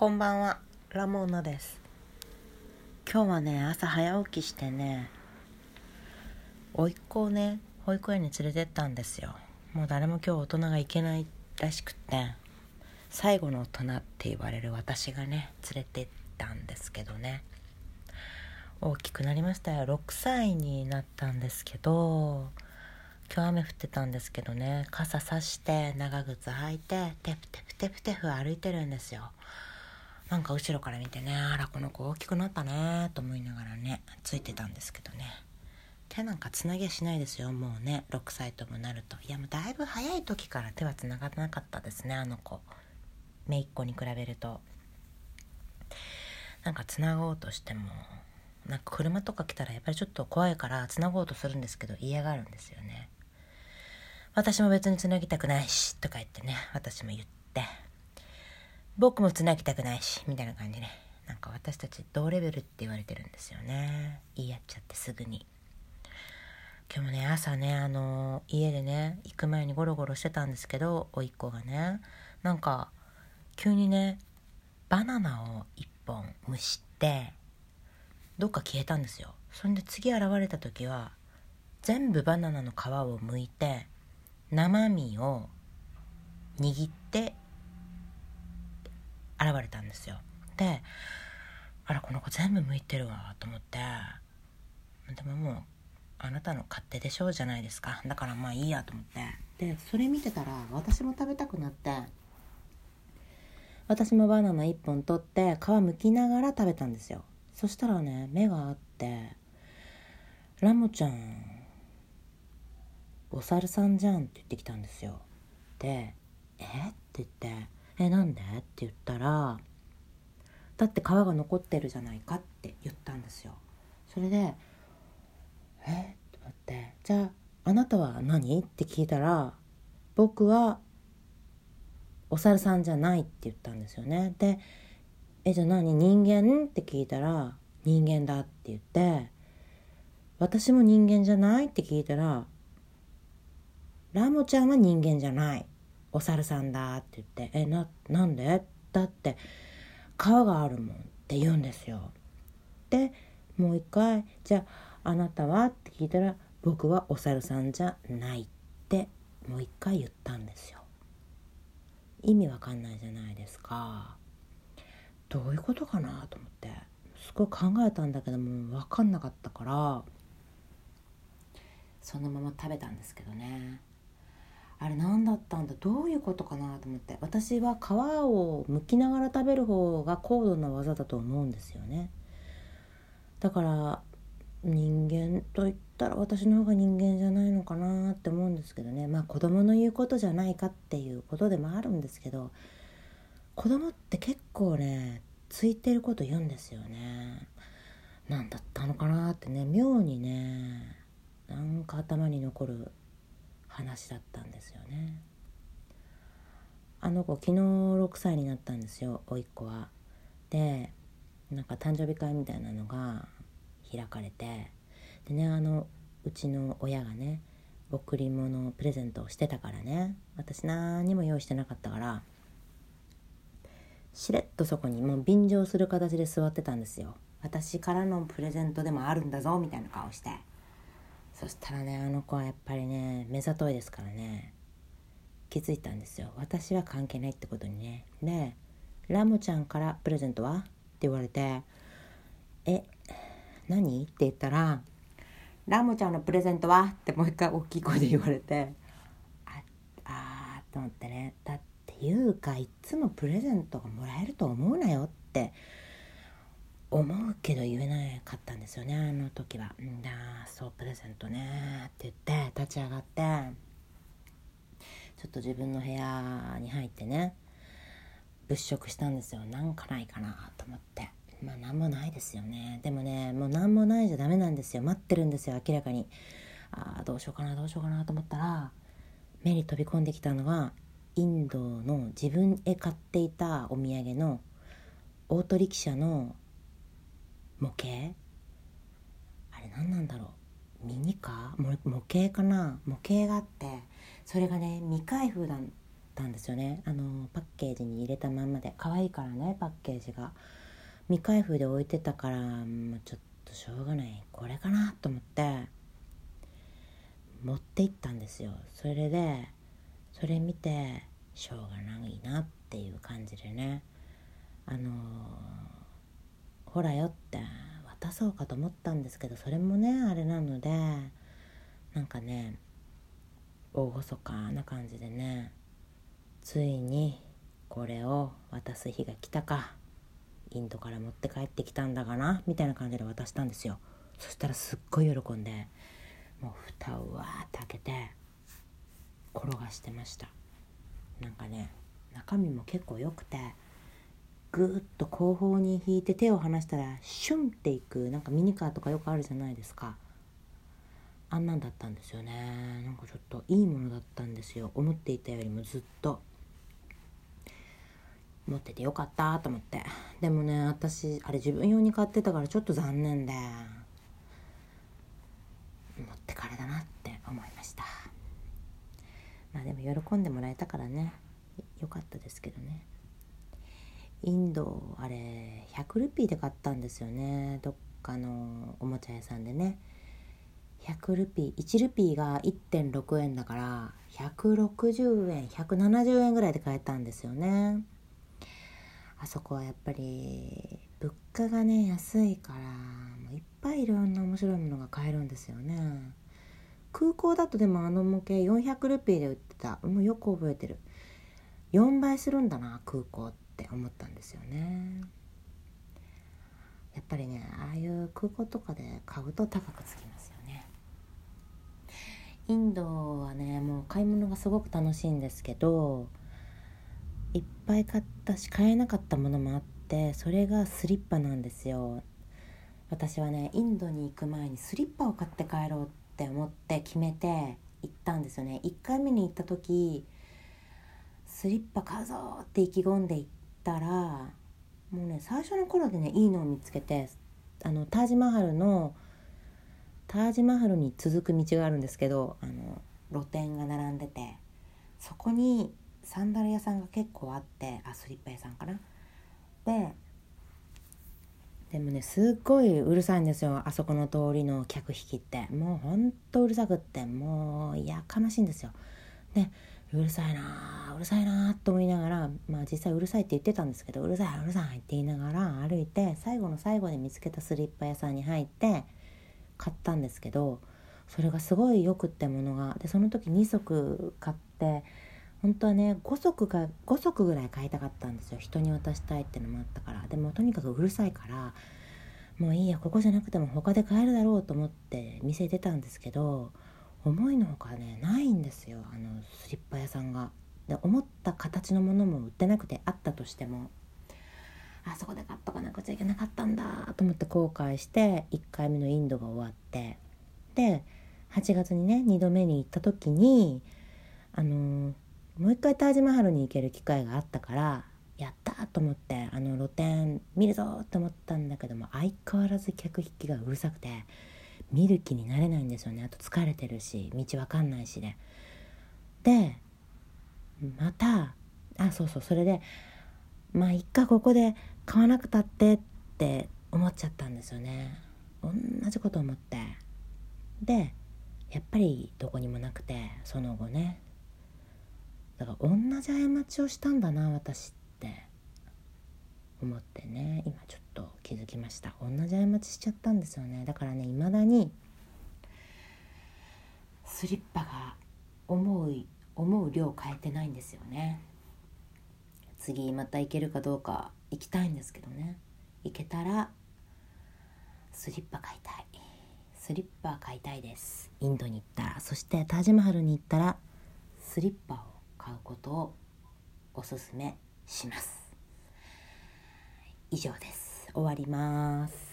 こんばんは、ラモーナです。今日はね、朝早起きしてね、甥っ子をね、保育園に連れてったんですよ。もう誰も今日大人が行けないらしくって、最後の大人って言われる私がね、連れてったんですけどね。大きくなりましたよ。6歳になったんですけど、今日雨降ってたんですけどね傘さして長靴履いてテプテプテプテプ歩いてるんですよなんか後ろから見てねあらこの子大きくなったねと思いながらねついてたんですけどね。手なんかつなぎゃしないですよもうね6歳ともなると。いやもうだいぶ早い時から手はつながってなかったですねあの子。姪っ子に比べると。なんかつなごうとしてもなんか車とか来たらやっぱりちょっと怖いからつなごうとするんですけど嫌がるんですよね。私も別につなぎたくないしとか言ってね私も言って。僕もつなぎたくないしみたいな感じね。なんか私たち同レベルって言われてるんですよね。言い合っちゃってすぐに。今日もね朝ねあの家でね行く前にゴロゴロしてたんですけど甥っ子がね。なんか急にねバナナを1本蒸してどっか消えたんですよ。そんで次現れた時は全部バナナの皮を剥いて生身を握って現れたんですよ。であらこの子全部剥いてるわと思って。でももうあなたの勝手でしょうじゃないですか。だからまあいいやと思って。でそれ見てたら私も食べたくなって。私もバナナ1本取って皮むきながら食べたんですよ。そしたらね目があって「ラモちゃんお猿さんじゃん」って言ってきたんですよ。で「え？っ?」て言って「えなんで?」って言ったら「だって皮が残ってるじゃないか」って言ったんですよそれで「え？っ?」と思って「じゃああなたは何?」って聞いたら「僕はお猿さんじゃない」って言ったんですよねで「えじゃあ何人間?」って聞いたら「人間だ」って言って「私も人間じゃない?」って聞いたら「ラモちゃんは人間じゃないお猿さんだ」って言って「えななんで?」だって皮があるもんって言うんですよ。でもう一回「じゃああなたは?」って聞いたら「僕はお猿さんじゃない」ってもう一回言ったんですよ。意味わかんないじゃないですか。どういうことかなと思ってすごい考えたんだけども分かんなかったからそのまま食べたんですけどねあれ何だったんだ？どういうことかなと思って。私は皮を剥きながら食べる方が高度な技だと思うんですよね。だから人間と言ったら私の方が人間じゃないのかなって思うんですけどね。まあ子供の言うことじゃないかっていうことでもあるんですけど子供って結構ねついてること言うんですよね。何だったのかなってね妙にねなんか頭に残る話だったんですよね。あの子昨日6歳になったんですよ甥っ子は。でなんか誕生日会みたいなのが開かれて。でねあのうちの親がね贈り物プレゼントをしてたからね。私何にも用意してなかったからしれっとそこにもう便乗する形で座ってたんですよ。私からのプレゼントでもあるんだぞみたいな顔して。そしたらねあの子はやっぱりね目ざといですからね気づいたんですよ私は関係ないってことにねで「ラムちゃんからプレゼントは?」って言われて「え何?」って言ったら「ラムちゃんのプレゼントは?」ってもう一回大きい声で言われてああと思ってねだっていうかいつもプレゼントがもらえると思うなよって思うけど言えなかったんですよね。あの時は「んだそうプレゼントね」って言って立ち上がって。ちょっと自分の部屋に入ってね。物色したんですよ。なんかないかなと思って。まあ何もないですよね。でもねもう何もないじゃダメなんですよ。待ってるんですよ明らかに。ああどうしようかなどうしようかなと思ったら目に飛び込んできたのがインドの自分へ買っていたお土産のオートリキシャの模型？あれ何なんだろう？ミニカー模型かな？模型があってそれがね未開封だったんですよね。あのパッケージに入れたまんまで。可愛いからねパッケージが。未開封で置いてたからもうちょっとしょうがない。これかなと思って。持って行ったんですよ。それでそれ見てしょうがないなっていう感じでね。あのほらよって渡そうかと思ったんですけどそれもねあれなのでなんかね大細かな感じでねついにこれを渡す日が来たかインドから持って帰ってきたんだかなみたいな感じで渡したんですよ。そしたらすっごい喜んでもう蓋をわーって開けて転がしてました。なんかね中身も結構良くてぐっと後方に引いて手を離したらシュンっていくなんかミニカーとかよくあるじゃないですか。あんなんだったんですよね。なんかちょっといいものだったんですよ。思っていたよりもずっと。持っててよかったと思って。でもね私あれ自分用に買ってたからちょっと残念で。持ってかれだなって思いました。まあでも喜んでもらえたからね。よかったですけどね。インドあれ100ルピーで買ったんですよね。どっかのおもちゃ屋さんでね。100ルピー1ルピーが1.6円だから160円170円ぐらいで買えたんですよね。あそこはやっぱり物価がね安いからもういっぱいいろんな面白いものが買えるんですよね。空港だとでもあの模型400ルピーで売ってた。もうよく覚えてる。4倍するんだな空港って。って思ったんですよね。やっぱりねああいう空港とかで買うと高くつきますよね。インドはねもう買い物がすごく楽しいんですけどいっぱい買ったし買えなかったものもあってそれがスリッパなんですよ。私はねインドに行く前にスリッパを買って帰ろうって思って決めて行ったんですよね。1回目に行った時スリッパ買うぞって意気込んで行ったらもうね最初の頃でねいいのを見つけてあのタージマハルのタージマハルに続く道があるんですけどあの露店が並んでてそこにサンダル屋さんが結構あってあスリッパ屋さんかな。ででもねすっごいうるさいんですよあそこの通りの客引きって。もうほんとうるさくってもうやかましいんですよ。でうるさいなうるさいなと思いながらまあ実際うるさいって言ってたんですけどうるさいうるさいって言いながら歩いて最後の最後で見つけたスリッパ屋さんに入って買ったんですけどそれがすごいよくってものがでその時2足買って本当はね5足が5足ぐらい買いたかったんですよ。人に渡したいってのもあったから。でもとにかくうるさいからもういいやここじゃなくても他で買えるだろうと思って店出たんですけど思いのほかねないんですよ。あのスリッパ屋さんが。で思った形のものも売ってなくてあったとしても。あそこで買っとかなくちゃいけなかったんだと思って後悔して1回目のインドが終わって。で8月にね2度目に行った時にあのもう一回タージマハルに行ける機会があったからやったと思ってあの露店見るぞと思ったんだけども相変わらず客引きがうるさくて。見る気になれないんですよね。あと疲れてるし道わかんないしで。でまたあそうそうそれでまあ一回ここで買わなくたってって思っちゃったんですよね。同じこと思って。でやっぱりどこにもなくてその後ね。だから同じ過ちをしたんだな私って思ってね。今ちょっとと気づきました。同じ過ちしちゃったんですよね。だからねいまだにスリッパが思う思う量変えてないんですよね。次また行けるかどうか行きたいんですけどね。行けたらスリッパ買いたい。スリッパ買いたいです。インドに行ったら。そしてタージマハルに行ったらスリッパを買うことをおすすめします。以上です。終わります。